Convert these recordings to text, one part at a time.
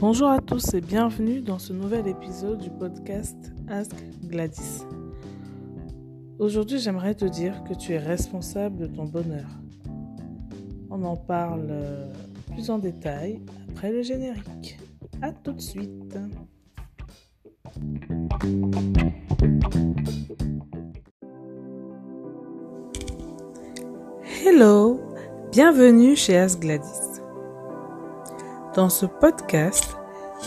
Bonjour à tous et bienvenue dans ce nouvel épisode du podcast Ask Gladys. Aujourd'hui, j'aimerais te dire que tu es responsable de ton bonheur. On en parle euh, plus en détail après le générique. A tout de suite. Hello, bienvenue chez Ask Gladys. Dans ce podcast,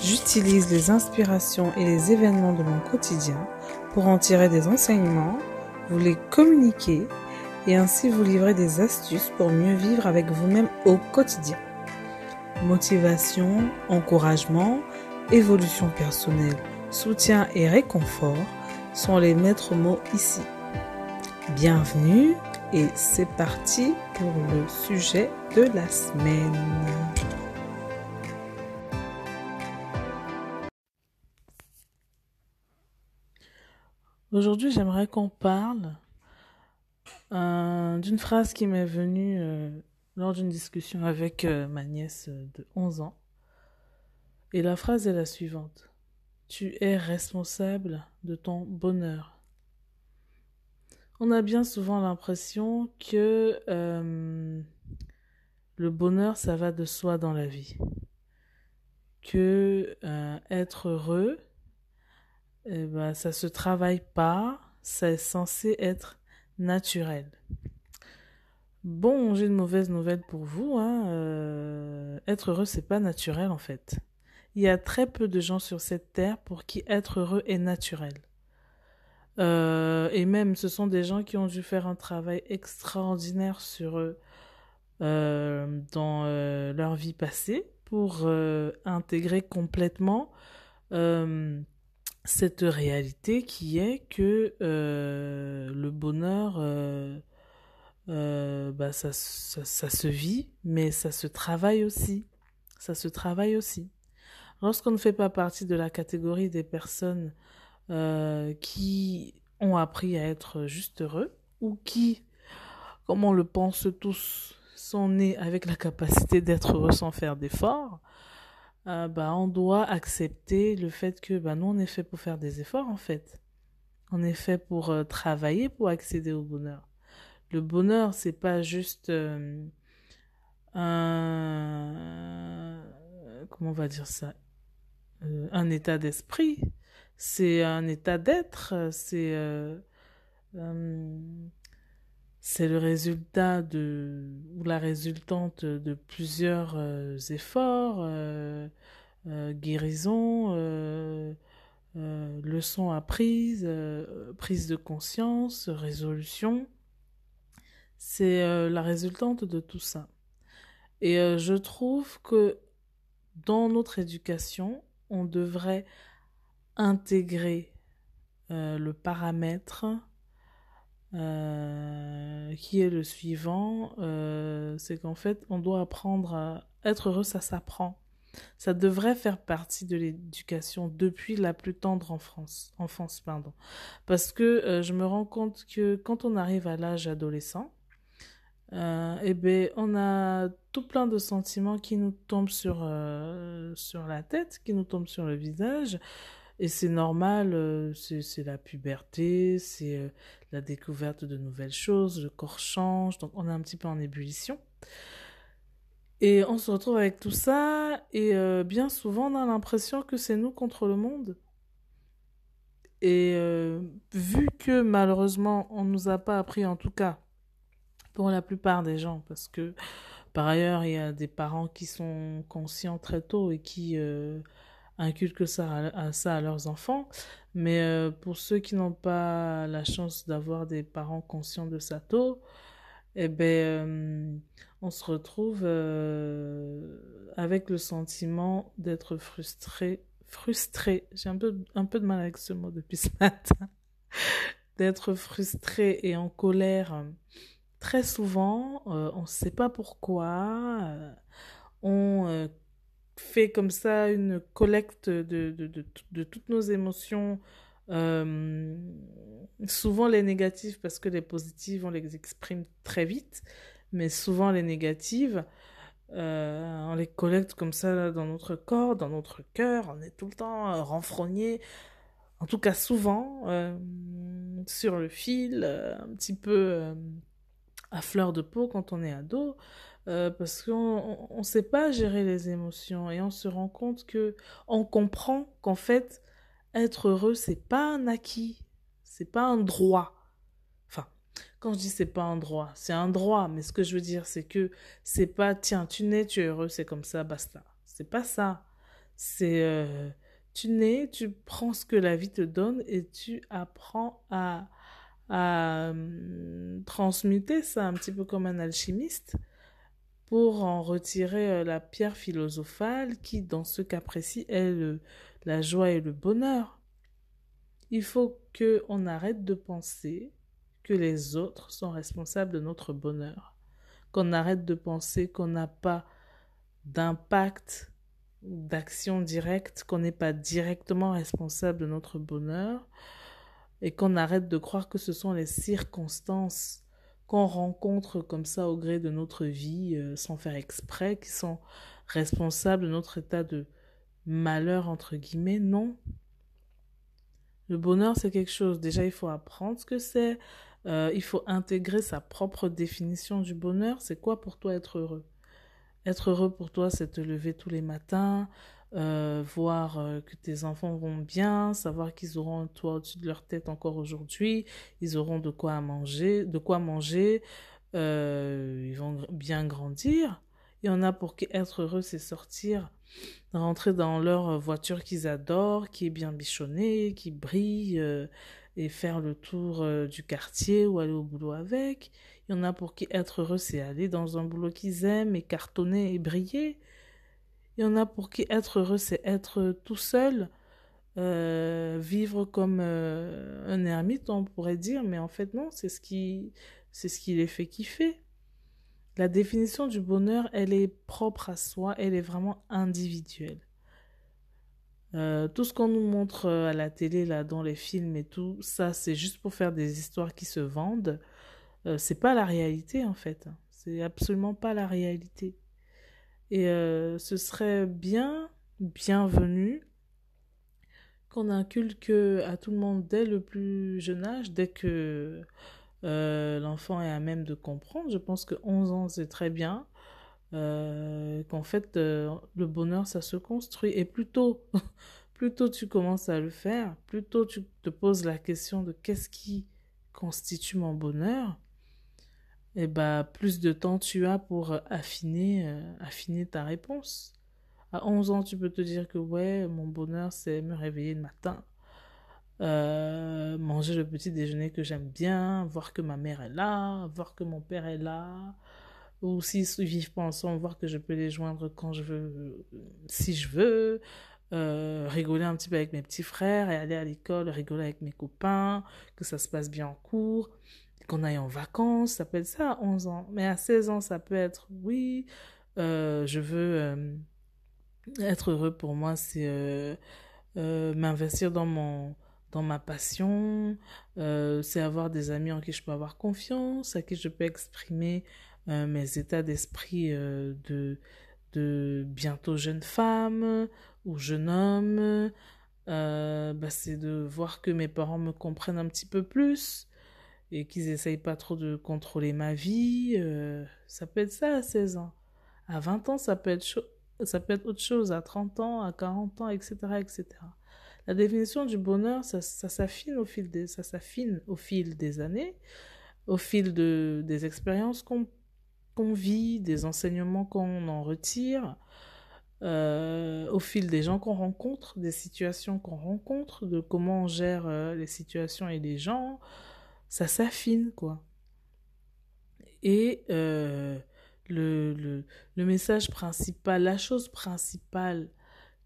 j'utilise les inspirations et les événements de mon quotidien pour en tirer des enseignements, vous les communiquer et ainsi vous livrer des astuces pour mieux vivre avec vous-même au quotidien. Motivation, encouragement, évolution personnelle, soutien et réconfort sont les maîtres mots ici. Bienvenue et c'est parti pour le sujet de la semaine. Aujourd'hui, j'aimerais qu'on parle euh, d'une phrase qui m'est venue euh, lors d'une discussion avec euh, ma nièce de 11 ans. Et la phrase est la suivante. Tu es responsable de ton bonheur. On a bien souvent l'impression que le bonheur, ça va de soi dans la vie. Que être heureux, eh ben, ça se travaille pas, c'est censé être naturel. Bon, j'ai une mauvaise nouvelle pour vous. Hein. Euh, être heureux, c'est pas naturel en fait. Il y a très peu de gens sur cette terre pour qui être heureux est naturel. Euh, et même, ce sont des gens qui ont dû faire un travail extraordinaire sur eux euh, dans leur vie passée pour intégrer complètement cette réalité qui est que euh, le bonheur, euh, euh, bah ça, ça, se vit, mais ça se travaille aussi. Ça se travaille aussi. Lorsqu'on ne fait pas partie de la catégorie des personnes qui ont appris à être juste heureux, ou qui, comme on le pense tous, sont nés avec la capacité d'être heureux sans faire d'efforts, euh, bah, on doit accepter le fait que bah, nous, on est fait pour faire des efforts, en fait. On est fait pour euh, travailler pour accéder au bonheur. Le bonheur, c'est pas juste euh, un. Comment on va dire ça Un état d'esprit. C'est un état d'être. C'est c'est le résultat de ou la résultante de plusieurs euh, efforts, euh, euh, guérisons, leçons apprises, prise de conscience, résolution. C'est la résultante de tout ça. Et je trouve que dans notre éducation, on devrait intégrer le paramètre euh, qui est le suivant, euh, c'est qu'en fait, on doit apprendre à être heureux, ça s'apprend. Ça devrait faire partie de l'éducation depuis la plus tendre enfance, enfance pardon. Parce que euh, je me rends compte que quand on arrive à l'âge adolescent, eh ben, on a tout plein de sentiments qui nous tombent sur, sur la tête, qui nous tombent sur le visage. Et c'est normal, euh, c'est la puberté, c'est euh, la découverte de nouvelles choses, le corps change, donc on est un petit peu en ébullition. Et on se retrouve avec tout ça, et euh, bien souvent on a l'impression que c'est nous contre le monde. Et vu que malheureusement on ne nous a pas appris, en tout cas pour la plupart des gens, parce que par ailleurs il y a des parents qui sont conscients très tôt et qui inculquent ça à, ça à leurs enfants. Mais euh, pour ceux qui n'ont pas la chance d'avoir des parents conscients de ça tôt, eh ben, euh, on se retrouve euh, avec le sentiment d'être frustré. Frustré, j'ai un peu, un peu de mal avec ce mot depuis ce matin. d'être frustré et en colère très souvent, on ne sait pas pourquoi. on fait comme ça une collecte de, de, de, de toutes nos émotions, euh, souvent les négatives, parce que les positives, on les exprime très vite, mais souvent les négatives, Euh, on les collecte comme ça dans notre corps, dans notre cœur. On est tout le temps euh, renfrogné, en tout cas souvent, euh, sur le fil, un petit peu à fleur de peau quand on est ado. Parce qu'on ne sait pas gérer les émotions et on se rend compte que on comprend qu'en fait être heureux c'est pas un acquis, c'est pas un droit quand je dis c'est pas un droit, c'est un droit, mais ce que je veux dire, c'est que c'est pas tiens, tu nais, tu es heureux, c'est comme ça, basta. C'est pas ça. C'est euh, tu nais, tu prends ce que la vie te donne et tu apprends à, à hum, transmuter ça un petit peu comme un alchimiste pour en retirer euh, la pierre philosophale qui, dans ce cas précis, est la joie et le bonheur. Il faut que on arrête de penser que les autres sont responsables de notre bonheur, qu'on arrête de penser qu'on n'a pas d'impact, d'action directe, qu'on n'est pas directement responsable de notre bonheur, et qu'on arrête de croire que ce sont les circonstances qu'on rencontre comme ça au gré de notre vie, euh, sans faire exprès, qui sont responsables de notre état de malheur, entre guillemets, non. Le bonheur, c'est quelque chose. Déjà, il faut apprendre ce que c'est, euh, il faut intégrer sa propre définition du bonheur. C'est quoi pour toi être heureux? Être heureux pour toi, c'est te lever tous les matins, euh, voir euh, que tes enfants vont bien, savoir qu'ils auront un toit au-dessus de leur tête encore aujourd'hui, ils auront de quoi manger, de quoi manger, ils vont bien grandir. Il y en a pour qui être heureux, c'est sortir, rentrer dans leur voiture qu'ils adorent, qui est bien bichonnée, qui brille, et faire le tour euh, du quartier ou aller au boulot avec. Il y en a pour qui être heureux, c'est aller dans un boulot qu'ils aiment et cartonner et briller. Il y en a pour qui être heureux, c'est être tout seul, euh, vivre comme euh, un ermite, on pourrait dire, mais en fait non, c'est ce qui, c'est ce qui les fait kiffer. La définition du bonheur, elle est propre à soi, elle est vraiment individuelle. Euh, tout ce qu'on nous montre à la télé, là, dans les films et tout, ça, c'est juste pour faire des histoires qui se vendent. Euh, c'est pas la réalité, en fait. C'est absolument pas la réalité. Et ce serait bien, bienvenu, qu'on inculque à tout le monde dès le plus jeune âge, dès que l'enfant est à même de comprendre. Je pense que 11 ans, c'est très bien. Euh, qu'en fait euh, le bonheur ça se construit et plutôt plutôt tu commences à le faire plutôt tu te poses la question de qu'est-ce qui constitue mon bonheur eh bah plus de temps tu as pour affiner euh, affiner ta réponse. À 11 ans tu peux te dire que ouais mon bonheur c'est me réveiller le matin manger le petit déjeuner que j'aime bien voir que ma mère est là voir que mon père est là ou s'ils ne vivent pas ensemble, voir que je peux les joindre quand je veux, si je veux, euh, rigoler un petit peu avec mes petits frères et aller à l'école, rigoler avec mes copains, que ça se passe bien en cours, qu'on aille en vacances, ça peut être ça à 11 ans. Mais à 16 ans, ça peut être, oui, euh, je veux euh, être heureux pour moi, c'est m'investir dans mon dans ma passion, c'est avoir des amis en qui je peux avoir confiance, à qui je peux exprimer euh, mes états d'esprit euh, de, de bientôt jeune femme ou jeune homme, euh, bah, c'est de voir que mes parents me comprennent un petit peu plus et qu'ils essayent pas trop de contrôler ma vie. ça peut être ça à 16 ans. À 20 ans, ça peut être, autre chose. À 30 ans, à 40 ans, etc., etc. La définition du bonheur, ça, s'affine au fil des, ça s'affine au fil des années, au fil de, des expériences qu'on qu'on vit, des enseignements qu'on en retire, euh, au fil des gens qu'on rencontre, des situations qu'on rencontre, de comment on gère euh, les situations et les gens, ça s'affine, quoi. Et euh, le, le, message principal, la chose principale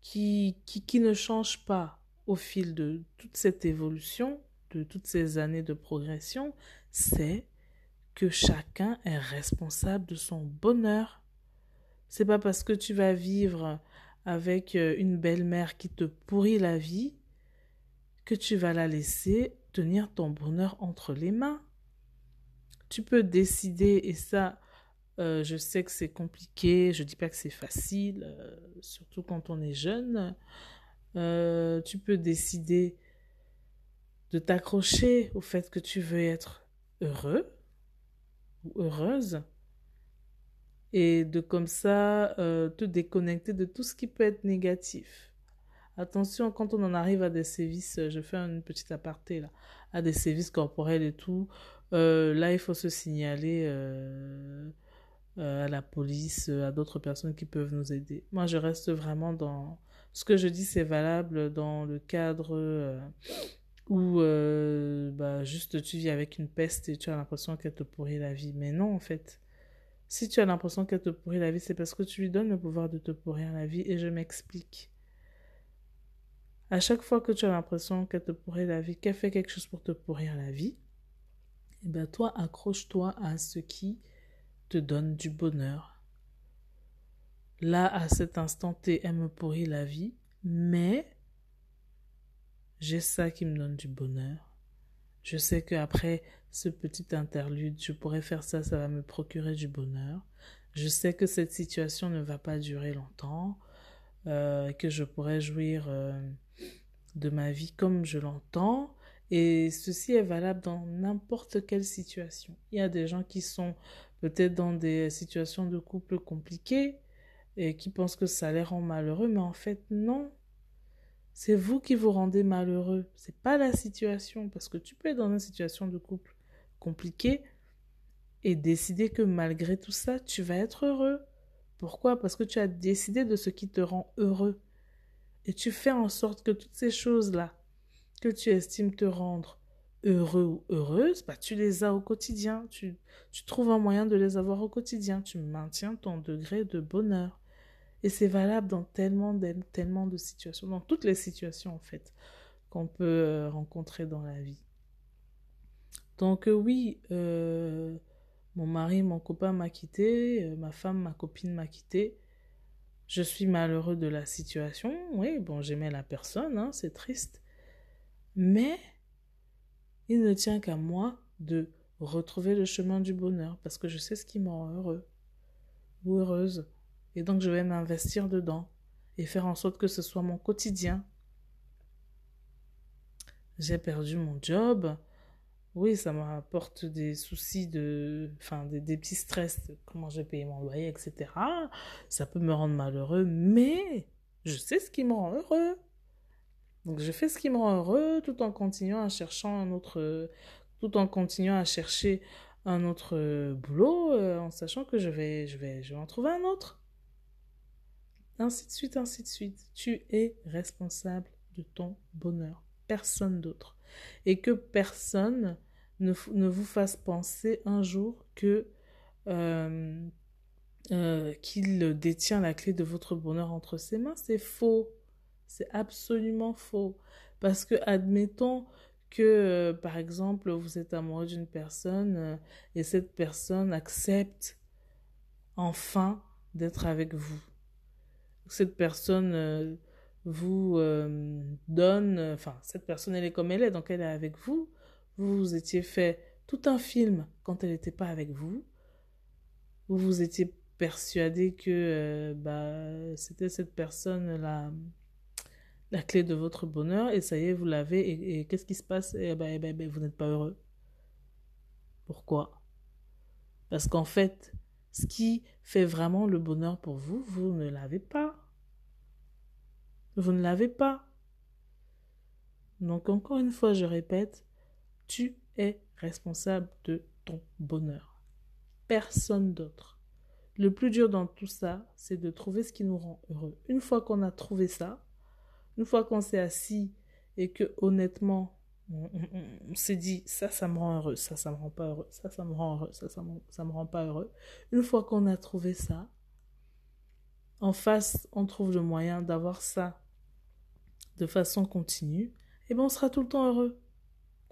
qui, qui, qui ne change pas au fil de toute cette évolution, de toutes ces années de progression, c'est que chacun est responsable de son bonheur. C'est pas parce que tu vas vivre avec euh, une belle-mère qui te pourrit la vie que tu vas la laisser ton bonheur entre les mains. Tu peux décider, et ça, Euh, je sais que c'est compliqué, je dis pas que c'est facile, euh, surtout quand on est jeune. Euh, tu peux décider de t'accrocher au fait que tu veux être heureux ou heureuse et de comme ça te déconnecter de tout ce qui peut être négatif. Attention, quand on en arrive à des sévices, je fais une petite aparté là, à des sévices corporels et tout, là il faut se signaler euh, à la police, euh, à d'autres personnes qui peuvent nous aider. Moi, je reste vraiment dans... Ce que je dis, c'est valable dans le cadre euh, où bah, juste tu vis avec une peste et tu as l'impression qu'elle te pourrit la vie. Mais non, en fait. Si tu as l'impression qu'elle te pourrit la vie, c'est parce que tu lui donnes le pouvoir de te pourrir la vie. Et je m'explique. À chaque fois que tu as l'impression qu'elle te pourrit la vie, qu'elle fait quelque chose pour te pourrir la vie, eh ben toi, accroche-toi à ce qui te donne du bonheur. Là, à cet instant T, elle me pourrit la vie, mais j'ai ça qui me donne du bonheur. Je sais qu'après ce petit interlude, je pourrais faire ça, ça va me procurer du bonheur. Je sais que cette situation ne va pas durer longtemps, euh, que je pourrais jouir euh, de ma vie comme je l'entends. Et ceci est valable dans n'importe quelle situation. Il y a des gens qui sont peut-être dans des situations de couple compliquées et qui pensent que ça les rend malheureux, mais en fait non. C'est vous qui vous rendez malheureux, c'est pas la situation parce que tu peux être dans une situation de couple compliquée et décider que malgré tout ça, tu vas être heureux. Pourquoi? Parce que tu as décidé de ce qui te rend heureux. Et tu fais en sorte que toutes ces choses-là que tu estimes te rendre heureux ou heureuse, bah, tu les as au quotidien. Tu, trouves un moyen de les avoir au quotidien. Tu maintiens ton degré de bonheur. Et c'est valable dans tellement, tellement de situations, dans toutes les situations en fait, qu'on peut euh, rencontrer dans la vie. Donc euh, oui, euh, mon mari, mon copain m'a quitté, ma femme, ma copine m'a quitté. Je suis malheureux de la situation. Oui, bon, j'aimais la personne, hein, c'est triste. Mais il ne tient qu'à moi de retrouver le chemin du bonheur parce que je sais ce qui me rend heureux ou heureuse. Et donc je vais m'investir dedans et faire en sorte que ce soit mon quotidien. J'ai perdu mon job. Oui, ça m'apporte des soucis de, enfin, des, des petits stress, comment j'ai payé mon loyer, etc. Ça peut me rendre malheureux, mais je sais ce qui me rend heureux. Donc je fais ce qui me rend heureux tout en continuant à chercher un autre, tout en continuant à chercher un autre boulot, euh, en sachant que je vais, je vais, je vais en trouver un autre. Ainsi de suite, ainsi de suite. Tu es responsable de ton bonheur, personne d'autre. Et que personne ne, ne, vous fasse penser un jour que euh, euh, qu'il détient la clé de votre bonheur entre ses mains. C'est faux. C'est absolument faux. Parce que, admettons que, euh, par exemple, vous êtes amoureux d'une personne et cette personne accepte enfin d'être avec vous. Cette personne vous donne, enfin, cette personne, elle est comme elle est, donc elle est avec vous. Vous vous étiez fait tout un film quand elle n'était pas avec vous. Vous vous étiez persuadé que bah, c'était cette personne-là la clé de votre bonheur et ça y est, vous l'avez. Et, qu'est-ce qui se passe? Eh ben, eh ben, eh ben, vous n'êtes pas heureux. Pourquoi? Parce qu'en fait, ce qui fait vraiment le bonheur pour vous, vous ne l'avez pas. Vous ne l'avez pas. Donc encore une fois, je répète, tu es responsable de ton bonheur. Personne d'autre. Le plus dur dans tout ça, c'est de trouver ce qui nous rend heureux. Une fois qu'on a trouvé ça, une fois qu'on s'est assis et que honnêtement, on, s'est dit ça, ça me rend heureux, ça, ça me rend pas heureux, ça, ça me rend heureux, ça, ça me, ça me rend pas heureux. Une fois qu'on a trouvé ça, en face, on trouve le moyen d'avoir ça de façon continue, et bien on sera tout le temps heureux,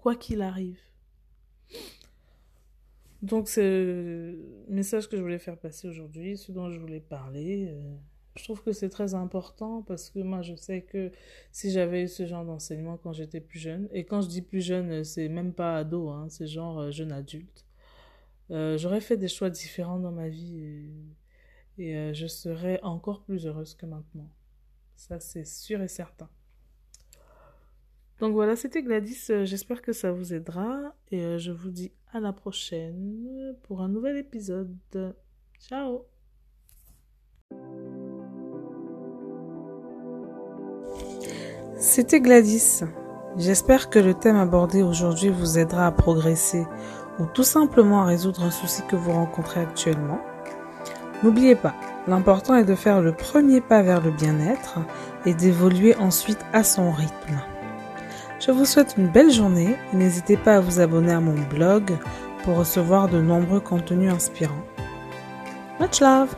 quoi qu'il arrive. Donc c'est le message que je voulais faire passer aujourd'hui, ce dont je voulais parler. Euh, je trouve que c'est très important parce que moi, je sais que si j'avais eu ce genre d'enseignement quand j'étais plus jeune, et quand je dis plus jeune, c'est même pas ado, hein, c'est genre euh, jeune adulte, euh, j'aurais fait des choix différents dans ma vie et, je serais encore plus heureuse que maintenant. Ça, c'est sûr et certain. Donc voilà, c'était Gladys. Euh, J'espère que ça vous aidera et euh, je vous dis à la prochaine pour un nouvel épisode. Ciao C'était Gladys. J'espère que le thème abordé aujourd'hui vous aidera à progresser ou tout simplement à résoudre un souci que vous rencontrez actuellement. N'oubliez pas, l'important est de faire le premier pas vers le bien-être et d'évoluer ensuite à son rythme. Je vous souhaite une belle journée et n'hésitez pas à vous abonner à mon blog pour recevoir de nombreux contenus inspirants. Much love